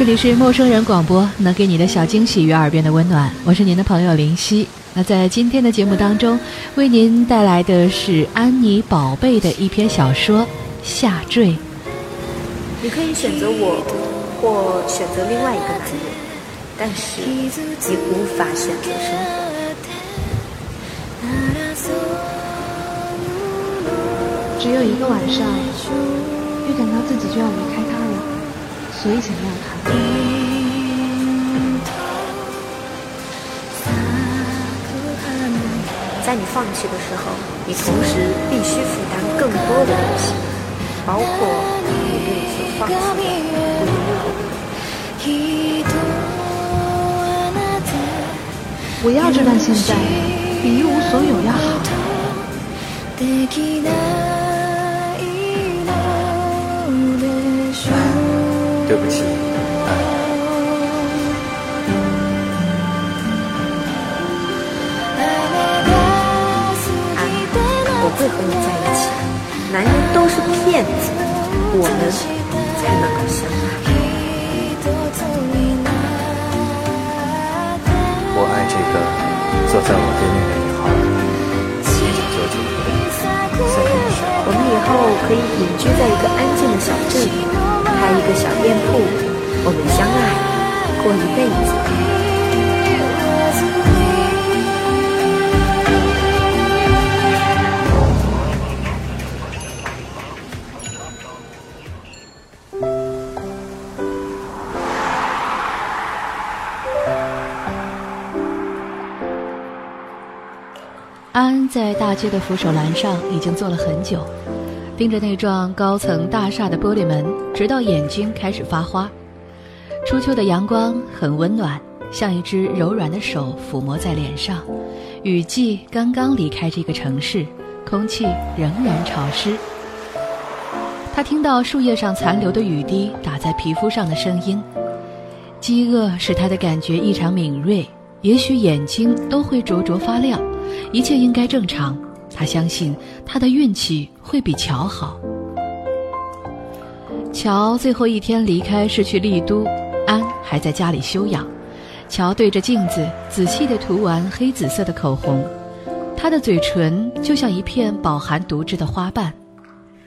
这里是陌生人广播，能给你的小惊喜与耳边的温暖。我是您的朋友林夕。那在今天的节目当中，为您带来的是安妮宝贝的一篇小说《下坠》。你可以选择我，或选择另外一个男人，但是你无法选择生活。只有一个晚上，预感到自己就要离开所以想要他。在你放弃的时候，你同时必须负担更多的东西，包括你对你所放弃的我要这段现在，比一无所有要好。对不起。会和你在一起，男人都是骗子，我们才能够相爱。我爱这个坐在我以后可以隐居在一个安静的小镇，开一个小店铺，我们相爱，过一辈子。安在大街的扶手栏上已经坐了很久，盯着那幢高层大厦的玻璃门，直到眼睛开始发花。初秋的阳光很温暖，像一只柔软的手抚摸在脸上。雨季刚刚离开这个城市，空气仍然潮湿。他听到树叶上残留的雨滴打在皮肤上的声音。饥饿使他的感觉异常敏锐，也许眼睛都会灼灼发亮。一切应该正常，他相信他的运气会比乔好。乔最后一天离开是去丽都，安还在家里休养。乔对着镜子仔细地涂完黑紫色的口红，他的嘴唇就像一片饱含毒汁的花瓣。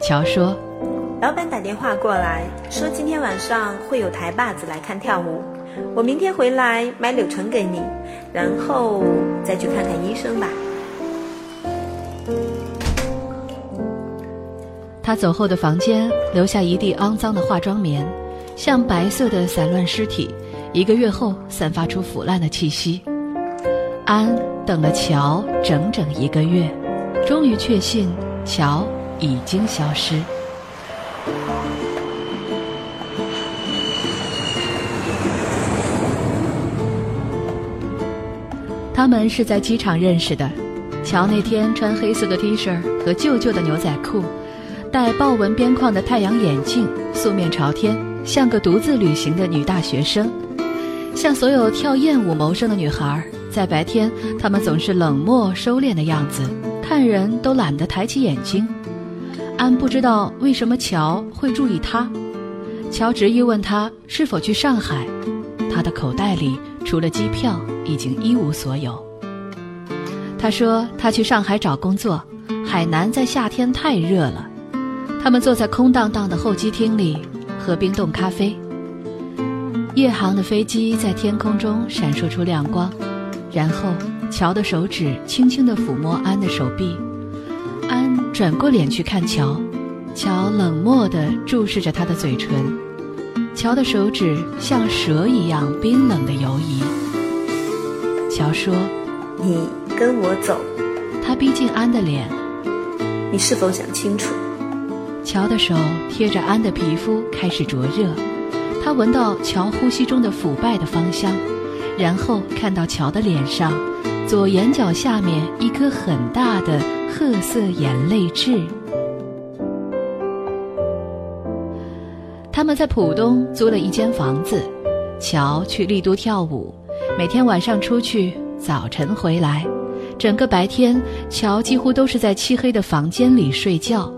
乔说：“老板打电话过来，说今天晚上会有台把子来看跳舞。”我明天回来买柳橙给你，然后再去看看医生吧。他走后的房间留下一地肮脏的化妆棉，像白色的散乱尸体，一个月后散发出腐烂的气息。安等了乔整整一个月，终于确信乔已经消失。他们是在机场认识的。乔那天穿黑色的 T 恤和旧旧的牛仔裤，戴豹纹边框的太阳眼镜，素面朝天，像个独自旅行的女大学生。像所有跳艳舞谋生的女孩，在白天她们总是冷漠收敛的样子，看人都懒得抬起眼睛。安不知道为什么乔会注意她，乔执意问她是否去上海，她的口袋里除了机票。已经一无所有。他说他去上海找工作，海南在夏天太热了。他们坐在空荡荡的候机厅里喝冰冻咖啡。夜航的飞机在天空中闪烁出亮光，然后乔的手指轻轻地抚摸安的手臂。安转过脸去看乔，乔冷漠地注视着他的嘴唇。乔的手指像蛇一样冰冷的游移。乔说：“你跟我走。”他逼近安的脸。你是否想清楚？乔的手贴着安的皮肤开始灼热，他闻到乔呼吸中的腐败的芳香，然后看到乔的脸上，左眼角下面一颗很大的褐色眼泪痣。他们在浦东租了一间房子，乔去丽都跳舞，每天晚上出去，早晨回来，整个白天，乔几乎都是在漆黑的房间里睡觉。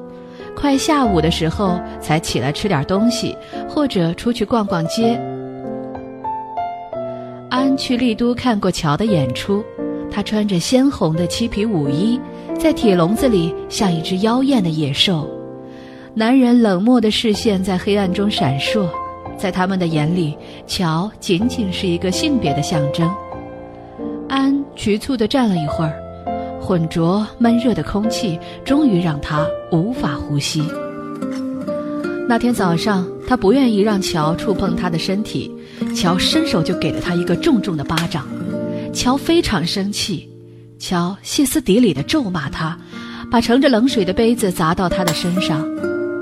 快下午的时候才起来吃点东西，或者出去逛逛街。安去丽都看过乔的演出，他穿着鲜红的漆皮舞衣，在铁笼子里像一只妖艳的野兽。男人冷漠的视线在黑暗中闪烁，在他们的眼里，乔仅仅是一个性别的象征。安局促地站了一会儿。浑浊闷热的空气终于让他无法呼吸。那天早上，他不愿意让乔触碰他的身体，乔伸手就给了他一个重重的巴掌。乔非常生气，乔歇斯底里的咒骂他，把盛着冷水的杯子砸到他的身上。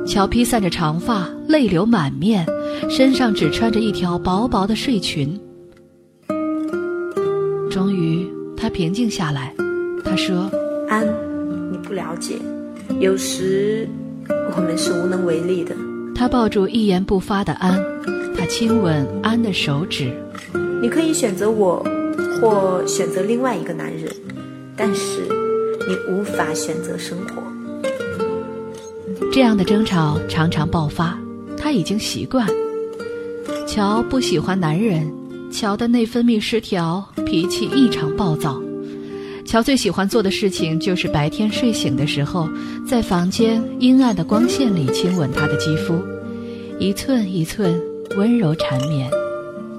乔披散着长发，泪流满面，身上只穿着一条薄薄的睡裙。终于，他平静下来。他说：“安，你不了解，有时我们是无能为力的。”他抱住一言不发的安，他亲吻安的手指。你可以选择我，或选择另外一个男人，但是你无法选择生活。这样的争吵常常爆发，他已经习惯。乔不喜欢男人，乔的内分泌失调，脾气异常暴躁。乔最喜欢做的事情就是白天睡醒的时候，在房间阴暗的光线里亲吻她的肌肤，一寸一寸温柔缠绵。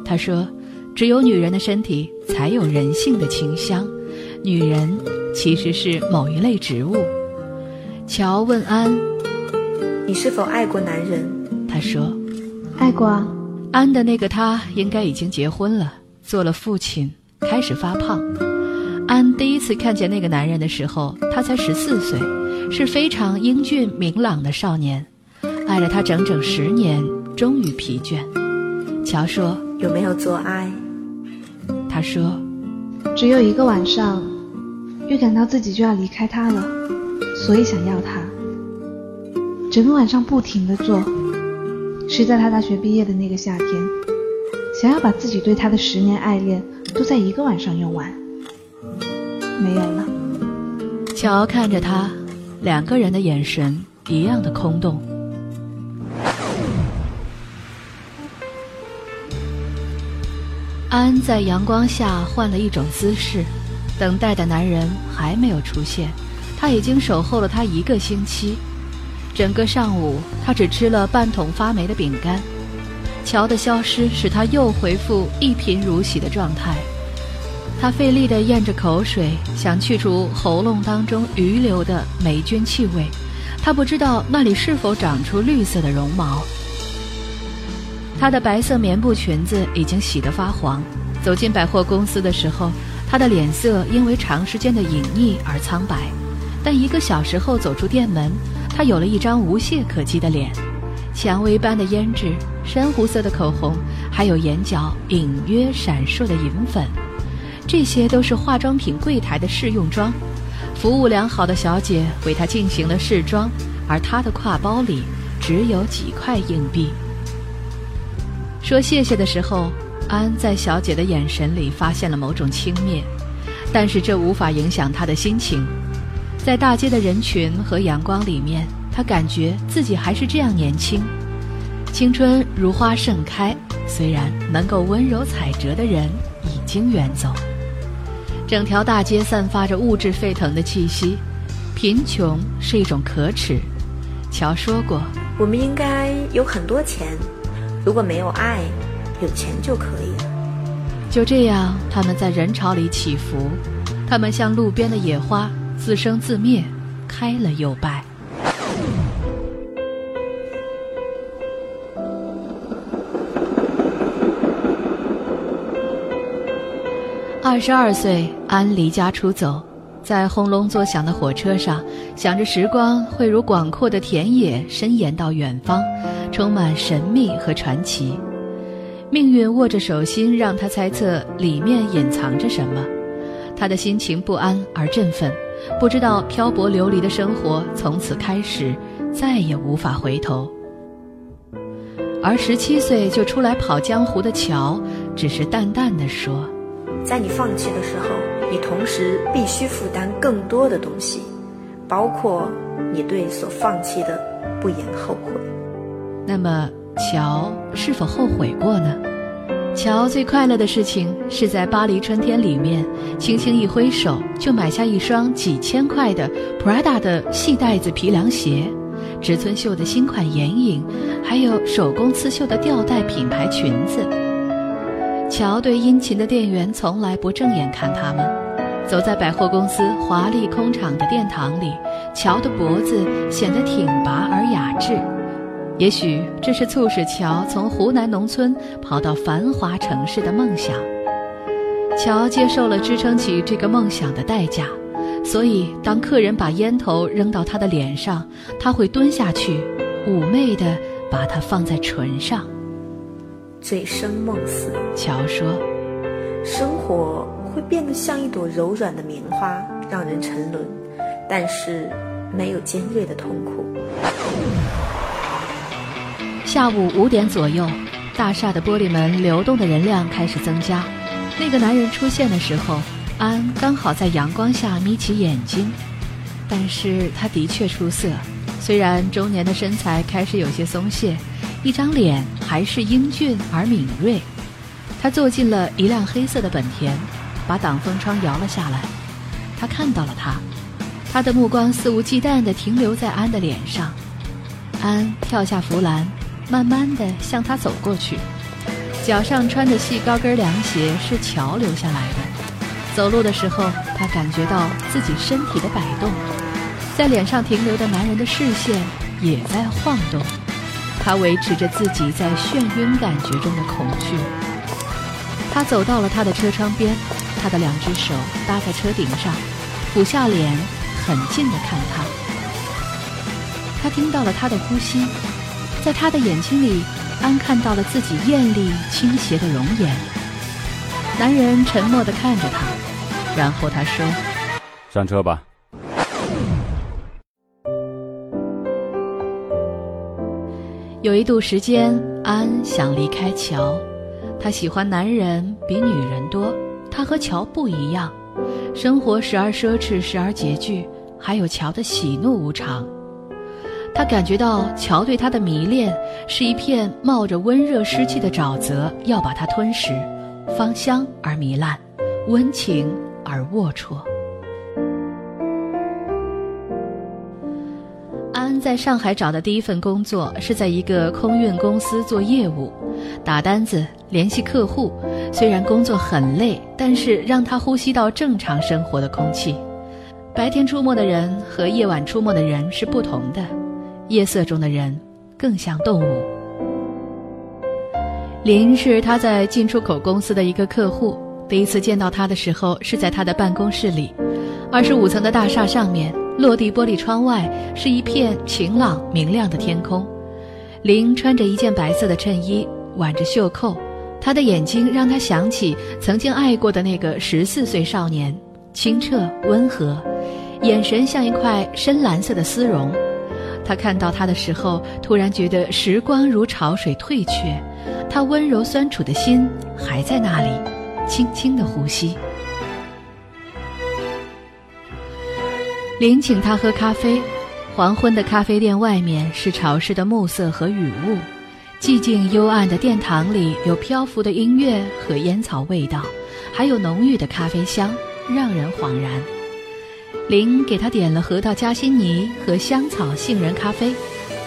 他说：“只有女人的身体才有人性的清香，女人其实是某一类植物。”乔问安：“你是否爱过男人？”他说：“爱过。”啊。”安的那个他应该已经结婚了，做了父亲，开始发胖。安第一次看见那个男人的时候，他才十四岁，是非常英俊明朗的少年。爱了他整整十年，终于疲倦。乔说：“有没有做爱？”他说：“只有一个晚上，预感到自己就要离开他了，所以想要他。整个晚上不停的做，是在他大学毕业的那个夏天，想要把自己对他的十年爱恋都在一个晚上用完。”没有了。乔看着他，两个人的眼神一样的空洞。安在阳光下换了一种姿势，等待的男人还没有出现，他已经守候了他一个星期。整个上午，他只吃了半桶发霉的饼干。乔的消失使他又恢复一贫如洗的状态。他费力地咽着口水，想去除喉咙当中余留的霉菌气味。他不知道那里是否长出绿色的绒毛。他的白色棉布裙子已经洗得发黄。走进百货公司的时候，他的脸色因为长时间的隐匿而苍白。但一个小时后走出店门，他有了一张无懈可击的脸，蔷薇般的胭脂，珊瑚色的口红，还有眼角隐约闪烁的银粉。这些都是化妆品柜台的试用装，服务良好的小姐为他进行了试妆，而他的挎包里只有几块硬币。说谢谢的时候，安在小姐的眼神里发现了某种轻蔑，但是这无法影响他的心情。在大街的人群和阳光里面，他感觉自己还是这样年轻，青春如花盛开。虽然能够温柔采折的人已经远走。整条大街散发着物质沸腾的气息，贫穷是一种可耻。乔说过：“我们应该有很多钱，如果没有爱，有钱就可以了。”就这样，他们在人潮里起伏，他们像路边的野花，自生自灭，开了又败。二十二岁，安离家出走，在轰隆作响的火车上，想着时光会如广阔的田野伸延到远方，充满神秘和传奇。命运握着手心，让他猜测里面隐藏着什么。他的心情不安而振奋，不知道漂泊流离的生活从此开始，再也无法回头。而十七岁就出来跑江湖的乔，只是淡淡的说：“在你放弃的时候，你同时必须负担更多的东西，包括你对所放弃的不言后悔。”那么，乔是否后悔过呢？乔最快乐的事情是在《巴黎春天》里面，轻轻一挥手就买下一双几千块的 Prada 的细带子皮凉鞋，植村秀的新款眼影，还有手工刺绣的吊带品牌裙子。乔对殷勤的店员从来不正眼看他们。走在百货公司华丽空场的殿堂里，乔的脖子显得挺拔而雅致。也许这是促使乔从湖南农村跑到繁华城市的梦想。乔接受了支撑起这个梦想的代价，所以当客人把烟头扔到他的脸上，他会蹲下去，妩媚地把它放在唇上。醉生梦死，乔说：“生活会变得像一朵柔软的棉花，让人沉沦，但是没有尖锐的痛苦。”下午五点左右，大厦的玻璃门流动的人量开始增加。那个男人出现的时候，安刚好在阳光下眯起眼睛。但是他的确出色，虽然中年的身材开始有些松懈，一张脸还是英俊而敏锐。他坐进了一辆黑色的本田，把挡风窗摇了下来。他看到了他，他的目光肆无忌惮地停留在安的脸上。安跳下扶栏。慢慢的向他走过去，脚上穿的细高跟凉鞋是乔留下来的。走路的时候，他感觉到自己身体的摆动，在脸上停留的男人的视线也在晃动。他维持着自己在眩晕感觉中的恐惧。他走到了他的车窗边，他的两只手搭在车顶上，俯下脸，很近的看他。他听到了他的呼吸。在他的眼睛里，安看到了自己艳丽倾斜的容颜。男人沉默地看着他，然后他说：“上车吧。”有一度时间，安想离开乔。他喜欢男人比女人多。他和乔不一样，生活时而奢侈，时而拮据，还有乔的喜怒无常。他感觉到乔对他的迷恋是一片冒着温热湿气的沼泽，要把他吞噬，芳香而糜烂，温情而龌龊。安在上海找的第一份工作是在一个空运公司做业务，打单子、联系客户。虽然工作很累，但是让他呼吸到正常生活的空气。白天出没的人和夜晚出没的人是不同的。夜色中的人更像动物。林是他在进出口公司的一个客户。第一次见到他的时候是在他的办公室里，二十五层的大厦上面，落地玻璃窗外是一片晴朗明亮的天空。林穿着一件白色的衬衣，挽着袖扣，他的眼睛让他想起曾经爱过的那个十四岁少年，清澈温和，眼神像一块深蓝色的丝绒。他看到他的时候，突然觉得时光如潮水退却，他温柔酸楚的心还在那里，轻轻的呼吸。林请他喝咖啡，黄昏的咖啡店外面是潮湿的暮色和雨雾，寂静幽暗的殿堂里有漂浮的音乐和烟草味道，还有浓郁的咖啡香，让人恍然。林给他点了核桃夹心泥和香草杏仁咖啡，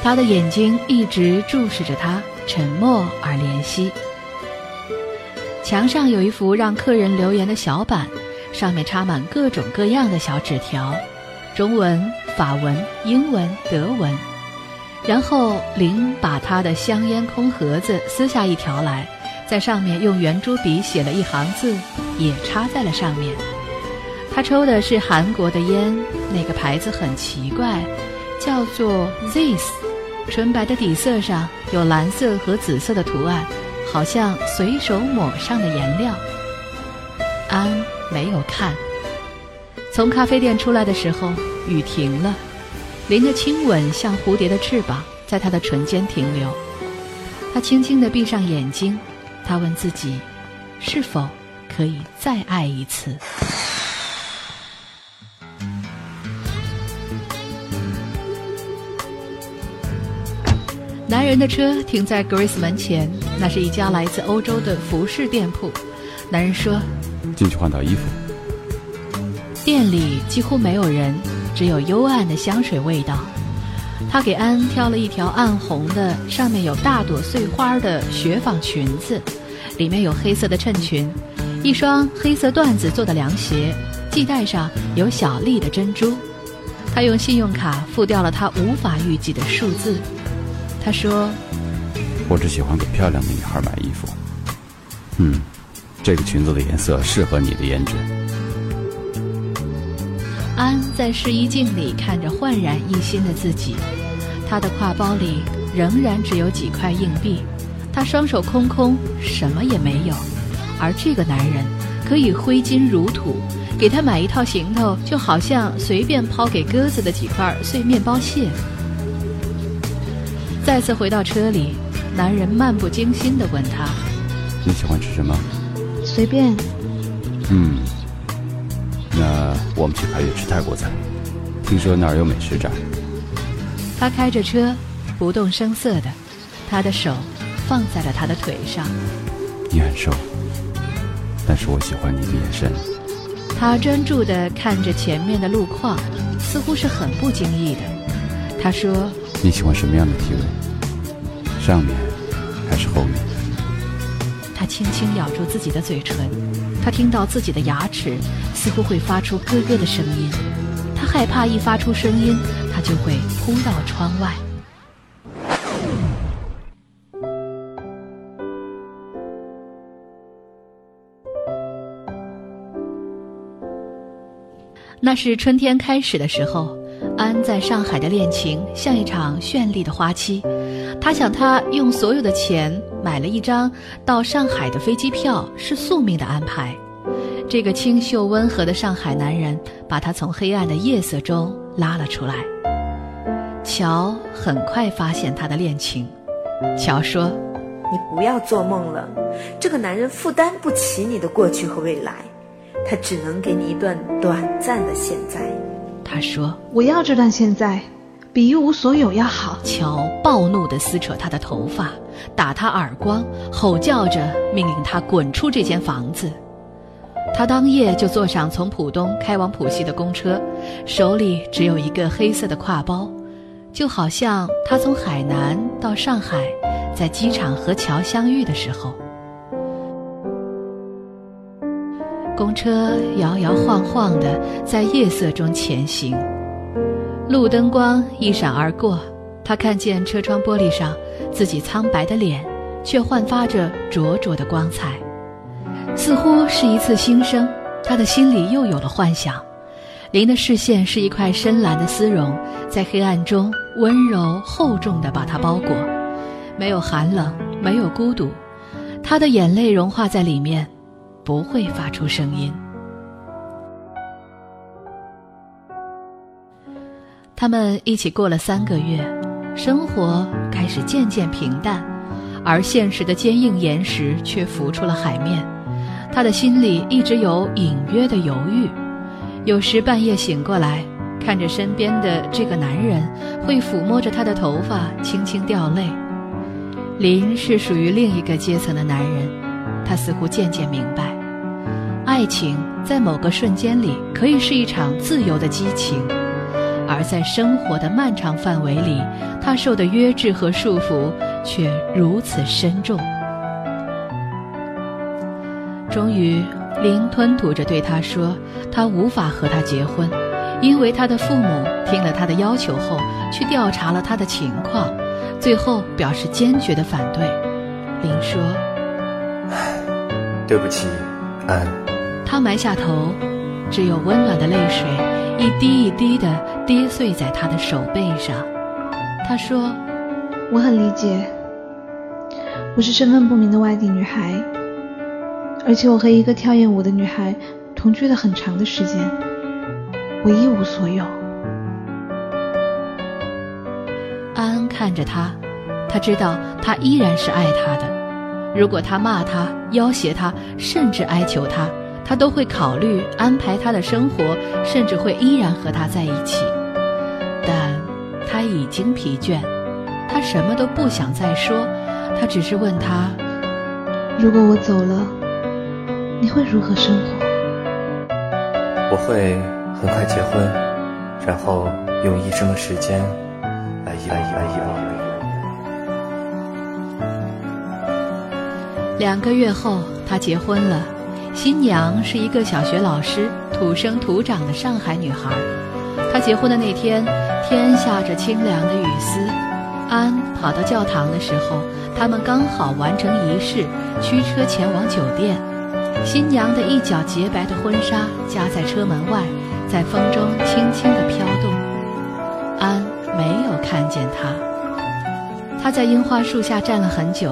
他的眼睛一直注视着他，沉默而怜惜。墙上有一幅让客人留言的小板，上面插满各种各样的小纸条，中文、法文、英文、德文。然后林把他的香烟空盒子撕下一条来，在上面用圆珠笔写了一行字，也插在了上面。他抽的是韩国的烟，那个牌子很奇怪，叫做 This，纯白的底色上有蓝色和紫色的图案，好像随手抹上的颜料。安没有看。从咖啡店出来的时候，雨停了，林的亲吻像蝴蝶的翅膀，在他的唇间停留。他轻轻地闭上眼睛，他问自己，是否可以再爱一次。男人的车停在 Grace 门前，那是一家来自欧洲的服饰店铺。男人说：“进去换套衣服。”店里几乎没有人，只有幽暗的香水味道。他给安挑了一条暗红的、上面有大朵碎花的雪纺裙子，里面有黑色的衬裙，一双黑色缎子做的凉鞋，系带上有小粒的珍珠。他用信用卡付掉了他无法预计的数字。他说：“我只喜欢给漂亮的女孩买衣服。嗯，这个裙子的颜色适合你的颜值。”安在试衣镜里看着焕然一新的自己，他的挎包里仍然只有几块硬币，他双手空空，什么也没有。而这个男人可以挥金如土，给他买一套行头，就好像随便抛给鸽子的几块碎面包屑。再次回到车里，男人漫不经心地问她：“你喜欢吃什么？”“随便。”“嗯，那我们去凯悦吃泰国菜，听说那儿有美食展。”他开着车，不动声色的，他的手放在了他的腿上。你很瘦，但是我喜欢你的眼神。他专注地看着前面的路况，似乎是很不经意的。他说。你喜欢什么样的体位？上面还是后面？他轻轻咬住自己的嘴唇，他听到自己的牙齿似乎会发出咯咯的声音，他害怕一发出声音，他就会扑到窗外。那是春天开始的时候。安在上海的恋情像一场绚丽的花期，他想他用所有的钱买了一张到上海的飞机票，是宿命的安排。这个清秀温和的上海男人把他从黑暗的夜色中拉了出来。乔很快发现他的恋情。乔说：“你不要做梦了，这个男人负担不起你的过去和未来，他只能给你一段短暂的现在。”他说：“我要这段现在，比一无所有要好。”乔暴怒地撕扯他的头发，打他耳光，吼叫着命令他滚出这间房子。他当夜就坐上从浦东开往浦西的公车，手里只有一个黑色的挎包，就好像他从海南到上海，在机场和乔相遇的时候。公车摇摇晃晃地在夜色中前行，路灯光一闪而过，他看见车窗玻璃上自己苍白的脸，却焕发着灼灼的光彩，似乎是一次新生。他的心里又有了幻想。林的视线是一块深蓝的丝绒，在黑暗中温柔厚重地把它包裹，没有寒冷，没有孤独，他的眼泪融化在里面。不会发出声音。他们一起过了三个月，生活开始渐渐平淡，而现实的坚硬岩石却浮出了海面。他的心里一直有隐约的犹豫，有时半夜醒过来，看着身边的这个男人，会抚摸着他的头发，轻轻掉泪。林是属于另一个阶层的男人，他似乎渐渐明白。爱情在某个瞬间里可以是一场自由的激情，而在生活的漫长范围里，他受的约制和束缚却如此深重。终于，林吞吐着对他说：“他无法和他结婚，因为他的父母听了他的要求后，去调查了他的情况，最后表示坚决的反对。”林说：“对不起，安。”他埋下头，只有温暖的泪水一滴一滴的跌碎在他的手背上。他说：“我很理解，我是身份不明的外地女孩，而且我和一个跳艳舞的女孩同居了很长的时间，我一无所有。安安看着他，他知道他依然是爱他的。如果他骂他、要挟他，甚至哀求他，他都会考虑安排他的生活，甚至会依然和他在一起。但他已经疲倦，他什么都不想再说，他只是问他：如果我走了，你会如何生活？我会很快结婚，然后用一生的时间来依赖依赖依赖。两个月后，他结婚了。新娘是一个小学老师，土生土长的上海女孩。她结婚的那天，天下着清凉的雨丝。安跑到教堂的时候，他们刚好完成仪式，驱车前往酒店。新娘的一角洁白的婚纱夹在车门外，在风中轻轻地飘动。安没有看见她。他在樱花树下站了很久。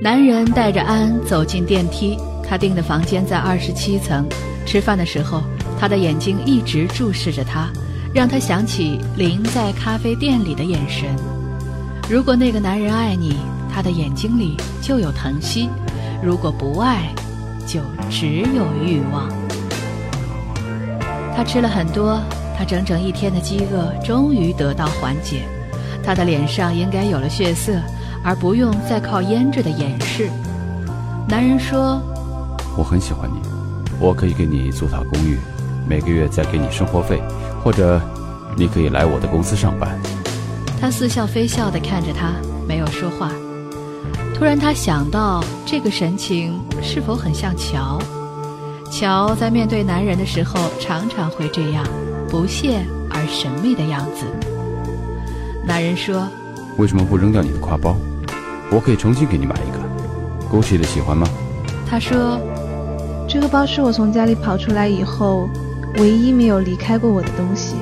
男人带着安走进电梯，他订的房间在二十七层。吃饭的时候，他的眼睛一直注视着他，让他想起林在咖啡店里的眼神。如果那个男人爱你，他的眼睛里就有疼惜；如果不爱，就只有欲望。他吃了很多，他整整一天的饥饿终于得到缓解，他的脸上应该有了血色。而不用再靠腌制的掩饰。男人说：“我很喜欢你，我可以给你租套公寓，每个月再给你生活费，或者，你可以来我的公司上班。他似笑非笑地看着他，没有说话。突然，他想到这个神情是否很像乔？乔在面对男人的时候，常常会这样，不屑而神秘的样子。男人说：“为什么不扔掉你的挎包？我可以重新给你买一个。Gucci 的喜欢吗？”他说：“这个包是我从家里跑出来以后，唯一没有离开过我的东西。”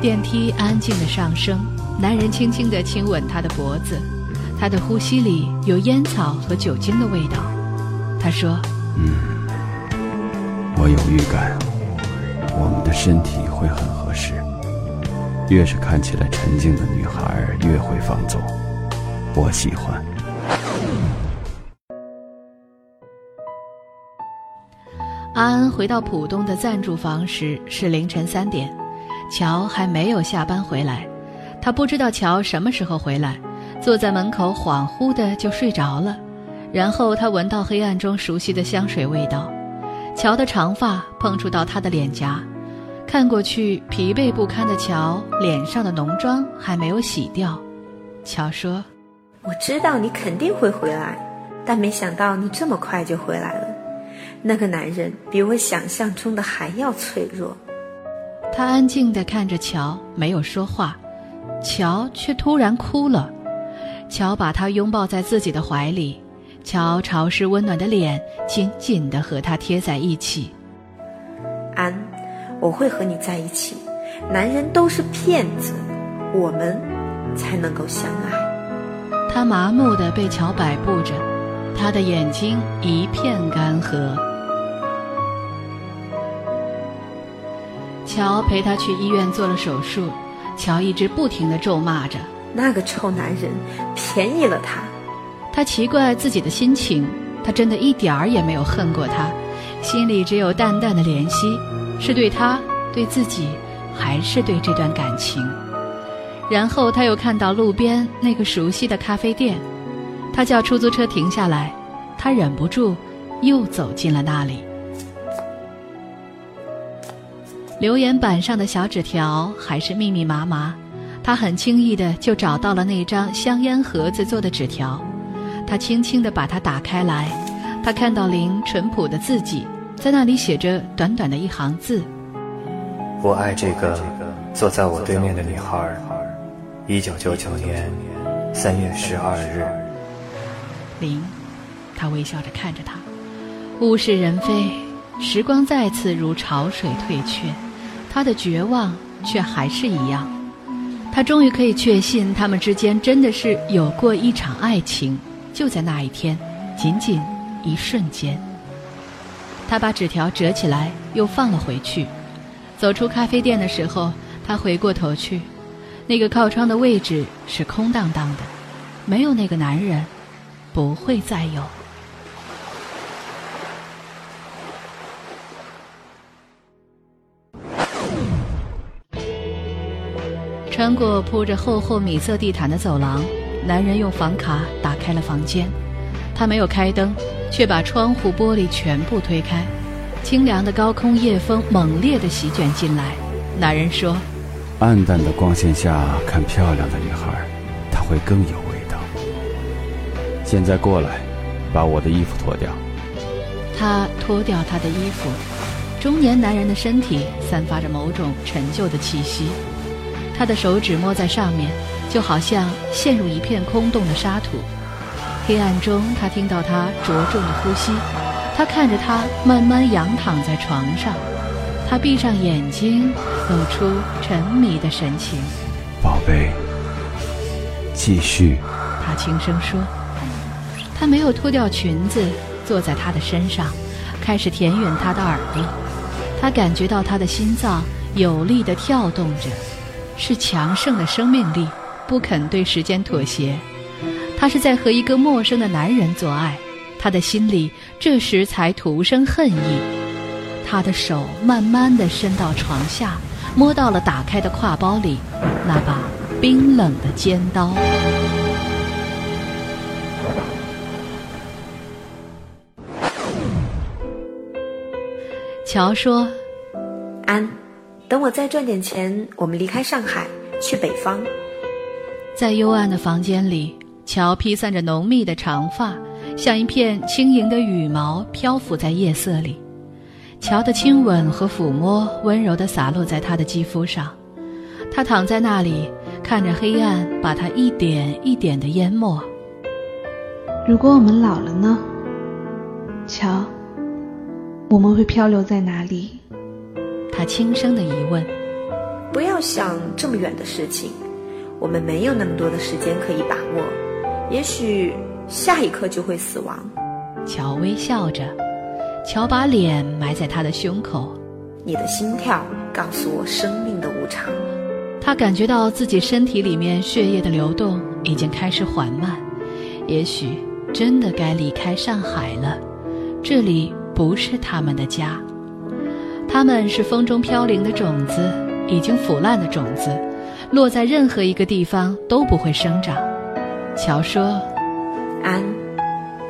电梯安静的上升，男人轻轻地亲吻她的脖子，他的呼吸里有烟草和酒精的味道。他说：“嗯，我有预感，我们的身体会很。越是看起来沉静的女孩，越会放纵。我喜欢。”安安回到浦东的暂住房时是凌晨三点。乔还没有下班回来，他不知道乔什么时候回来，坐在门口恍惚的就睡着了。然后他闻到黑暗中熟悉的香水味道，乔的长发碰触到他的脸颊，看过去疲惫不堪的乔脸上的浓妆还没有洗掉。乔说：“我知道你肯定会回来，但没想到你这么快就回来了。那个男人比我想象中的还要脆弱。”他安静地看着乔，没有说话。乔却突然哭了。乔把他拥抱在自己的怀里，乔潮湿温暖的脸紧紧地和他贴在一起。安，我会和你在一起。男人都是骗子，我们才能够相爱。他麻木的被乔摆布着，他的眼睛一片干涸。乔陪他去医院做了手术，乔一直不停的咒骂着那个臭男人，便宜了他。他奇怪自己的心情，他真的一点儿也没有恨过他，心里只有淡淡的怜惜，是对他、对自己，还是对这段感情？然后他又看到路边那个熟悉的咖啡店，他叫出租车停下来，他忍不住又走进了那里。留言板上的小纸条还是密密麻麻，他很轻易的就找到了那张香烟盒子做的纸条，他轻轻的把它打开来，他看到林淳朴的字迹，在那里写着短短的一行字：“我爱这个坐在我对面的女孩，一九九九年三月十二日。”零，他微笑着看着他，物是人非，时光再次如潮水退却。他的绝望却还是一样，他终于可以确信他们之间真的是有过一场爱情，就在那一天，仅仅一瞬间。他把纸条折起来又放了回去，走出咖啡店的时候，他回过头去，那个靠窗的位置是空荡荡的，没有那个男人，不会再有。穿过铺着厚厚米色地毯的走廊，男人用房卡打开了房间。他没有开灯，却把窗户玻璃全部推开。清凉的高空夜风猛烈地席卷进来。男人说：“暗淡的光线下看漂亮的女孩，她会更有味道。现在过来，把我的衣服脱掉。”他脱掉他的衣服。中年男人的身体散发着某种陈旧的气息。他的手指摸在上面，就好像陷入一片空洞的沙土。黑暗中，他听到他着重的呼吸。他看着他慢慢仰躺在床上，他闭上眼睛，露出沉迷的神情。宝贝，继续。他轻声说。他没有脱掉裙子，坐在他的身上，开始舔吮他的耳朵。他感觉到他的心脏有力地跳动着。是强盛的生命力，不肯对时间妥协。他是在和一个陌生的男人做爱，他的心里这时才徒生恨意。他的手慢慢的伸到床下，摸到了打开的挎包里那把冰冷的尖刀。乔说：“安，等我再赚点钱，我们离开上海，去北方。在幽暗的房间里，乔披散着浓密的长发，像一片轻盈的羽毛漂浮在夜色里。乔的亲吻和抚摸温柔地洒落在他的肌肤上，他躺在那里，看着黑暗把他一点一点地淹没。如果我们老了呢？乔，我们会漂流在哪里？他轻声的疑问。不要想这么远的事情，我们没有那么多的时间可以把握，也许下一刻就会死亡。乔微笑着。乔把脸埋在他的胸口，你的心跳告诉我生命的无常。他感觉到自己身体里面血液的流动已经开始缓慢，也许真的该离开上海了。这里不是他们的家，他们是风中飘零的种子，已经腐烂的种子，落在任何一个地方都不会生长。乔说：“安，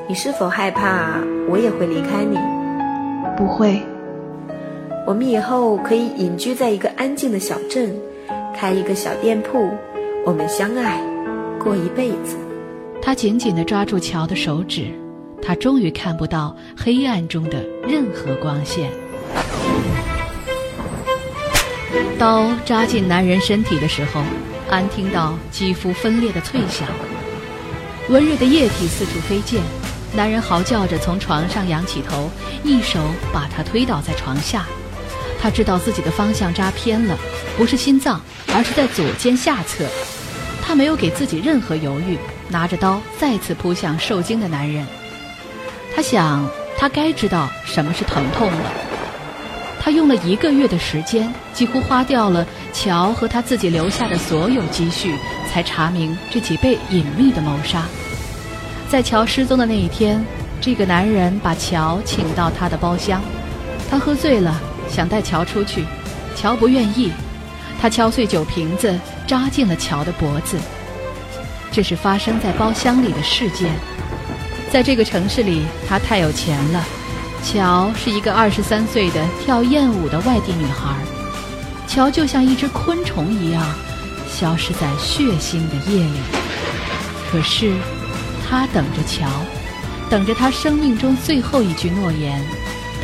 你是否害怕我也会离开你？”不会，我们以后可以隐居在一个安静的小镇，开一个小店铺，我们相爱，过一辈子。他紧紧地抓住乔的手指，他终于看不到黑暗中的任何光线。刀扎进男人身体的时候，安听到肌肤分裂的脆响，温热的液体四处飞溅。男人嚎叫着从床上仰起头，一手把他推倒在床下。他知道自己的方向扎偏了，不是心脏，而是在左肩下侧。他没有给自己任何犹豫，拿着刀再次扑向受惊的男人。他想，他该知道什么是疼痛了。他用了一个月的时间，几乎花掉了乔和他自己留下的所有积蓄，才查明这起被隐秘的谋杀。在乔失踪的那一天，这个男人把乔请到他的包厢。他喝醉了，想带乔出去，乔不愿意。他敲碎酒瓶子，扎进了乔的脖子。这是发生在包厢里的事件。在这个城市里，他太有钱了。乔是一个二十三岁的跳艳舞的外地女孩。乔就像一只昆虫一样，消失在血腥的夜里。可是。他等着乔，等着他生命中最后一句诺言。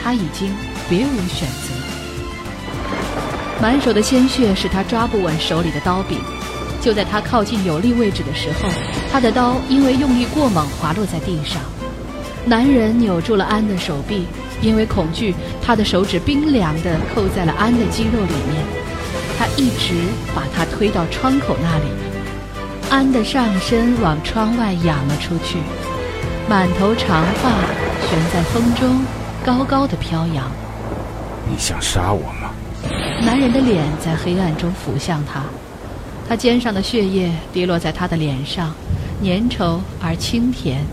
他已经别无选择。满手的鲜血使他抓不稳手里的刀柄。就在他靠近有利位置的时候，他的刀因为用力过猛滑落在地上。男人扭住了安的手臂，因为恐惧，他的手指冰凉地扣在了安的肌肉里面。他一直把他推到窗口那里。安的上身往窗外仰了出去，满头长发悬在风中，高高的飘扬。你想杀我吗？男人的脸在黑暗中浮向他，他肩上的血液滴落在他的脸上，粘稠而清甜。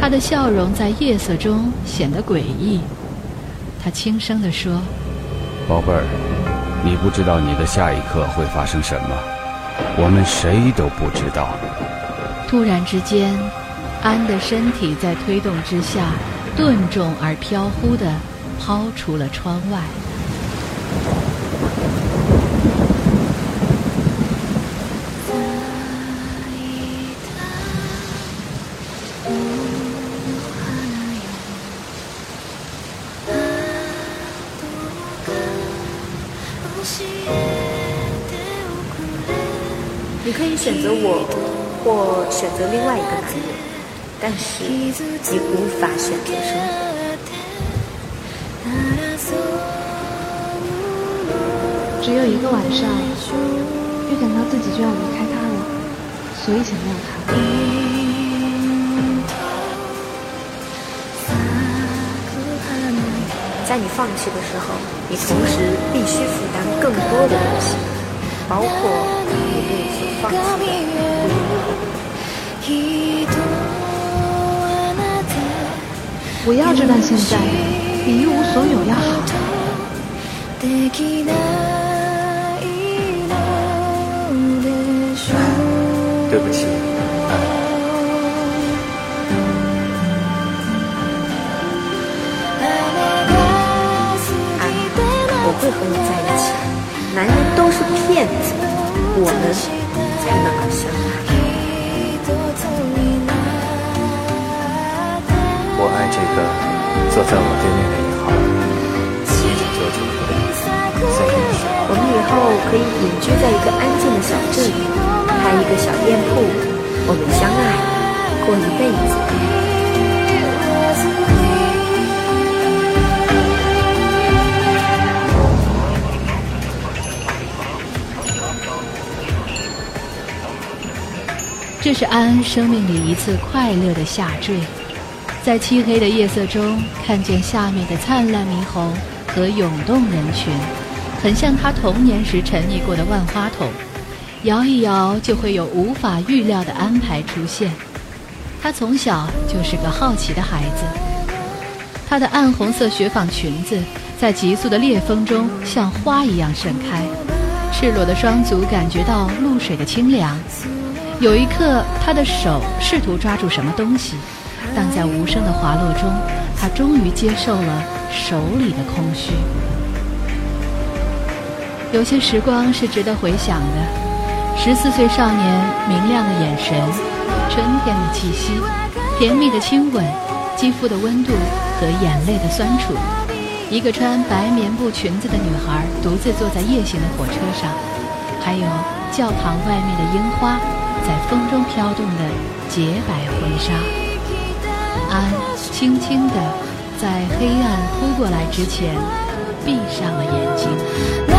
他的笑容在夜色中显得诡异。他轻声地说：“宝贝儿，你不知道你的下一刻会发生什么。”我们谁都不知道。突然之间，安的身体在推动之下，顿重而飘忽地抛出了窗外。你可以选择我，或选择另外一个男人，但是你无法选择生活。只有一个晚上，预感到自己就要离开他了，所以想要他。在你放弃的时候，你同时必须负担更多的东西，包括。我要这段现在比一无所有要好。对不起，安。我会和你在一起。男人都是骗子，我们才能够相爱。我爱这个坐在我对面的女孩，一九九九年三月十号。我们以后可以隐居在一个安静的小镇，开一个小店铺，我们相爱，过一辈子。这是安安生命里一次快乐的下坠，在漆黑的夜色中看见下面的灿烂霓虹和涌动人群，很像他童年时沉溺过的万花筒，摇一摇就会有无法预料的安排出现。他从小就是个好奇的孩子，她的暗红色雪纺裙子在急速的裂风中像花一样盛开，赤裸的双足感觉到露水的清凉。有一刻，他的手试图抓住什么东西，但在无声的滑落中，他终于接受了手里的空虚。有些时光是值得回想的：十四岁少年明亮的眼神，春天的气息，甜蜜的亲吻，肌肤的温度和眼泪的酸楚。一个穿白棉布裙子的女孩独自坐在夜行的火车上，还有教堂外面的樱花。在风中飘动的洁白婚纱，安轻轻地在黑暗扑过来之前，闭上了眼睛。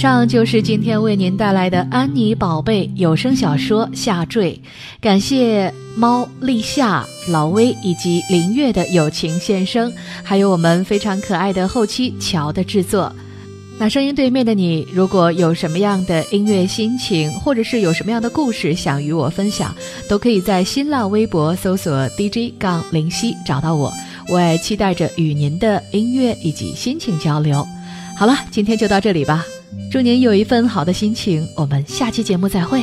上就是今天为您带来的安妮宝贝有声小说《下坠》，感谢猫立夏、老威以及林月的友情献声，还有我们非常可爱的后期乔的制作。那声音对面的你，如果有什么样的音乐心情，或者是有什么样的故事想与我分享，都可以在新浪微博搜索 DJ 杠林夕找到我，我也期待着与您的音乐以及心情交流。好了，今天就到这里吧。祝您有一份好的心情，我们下期节目再会。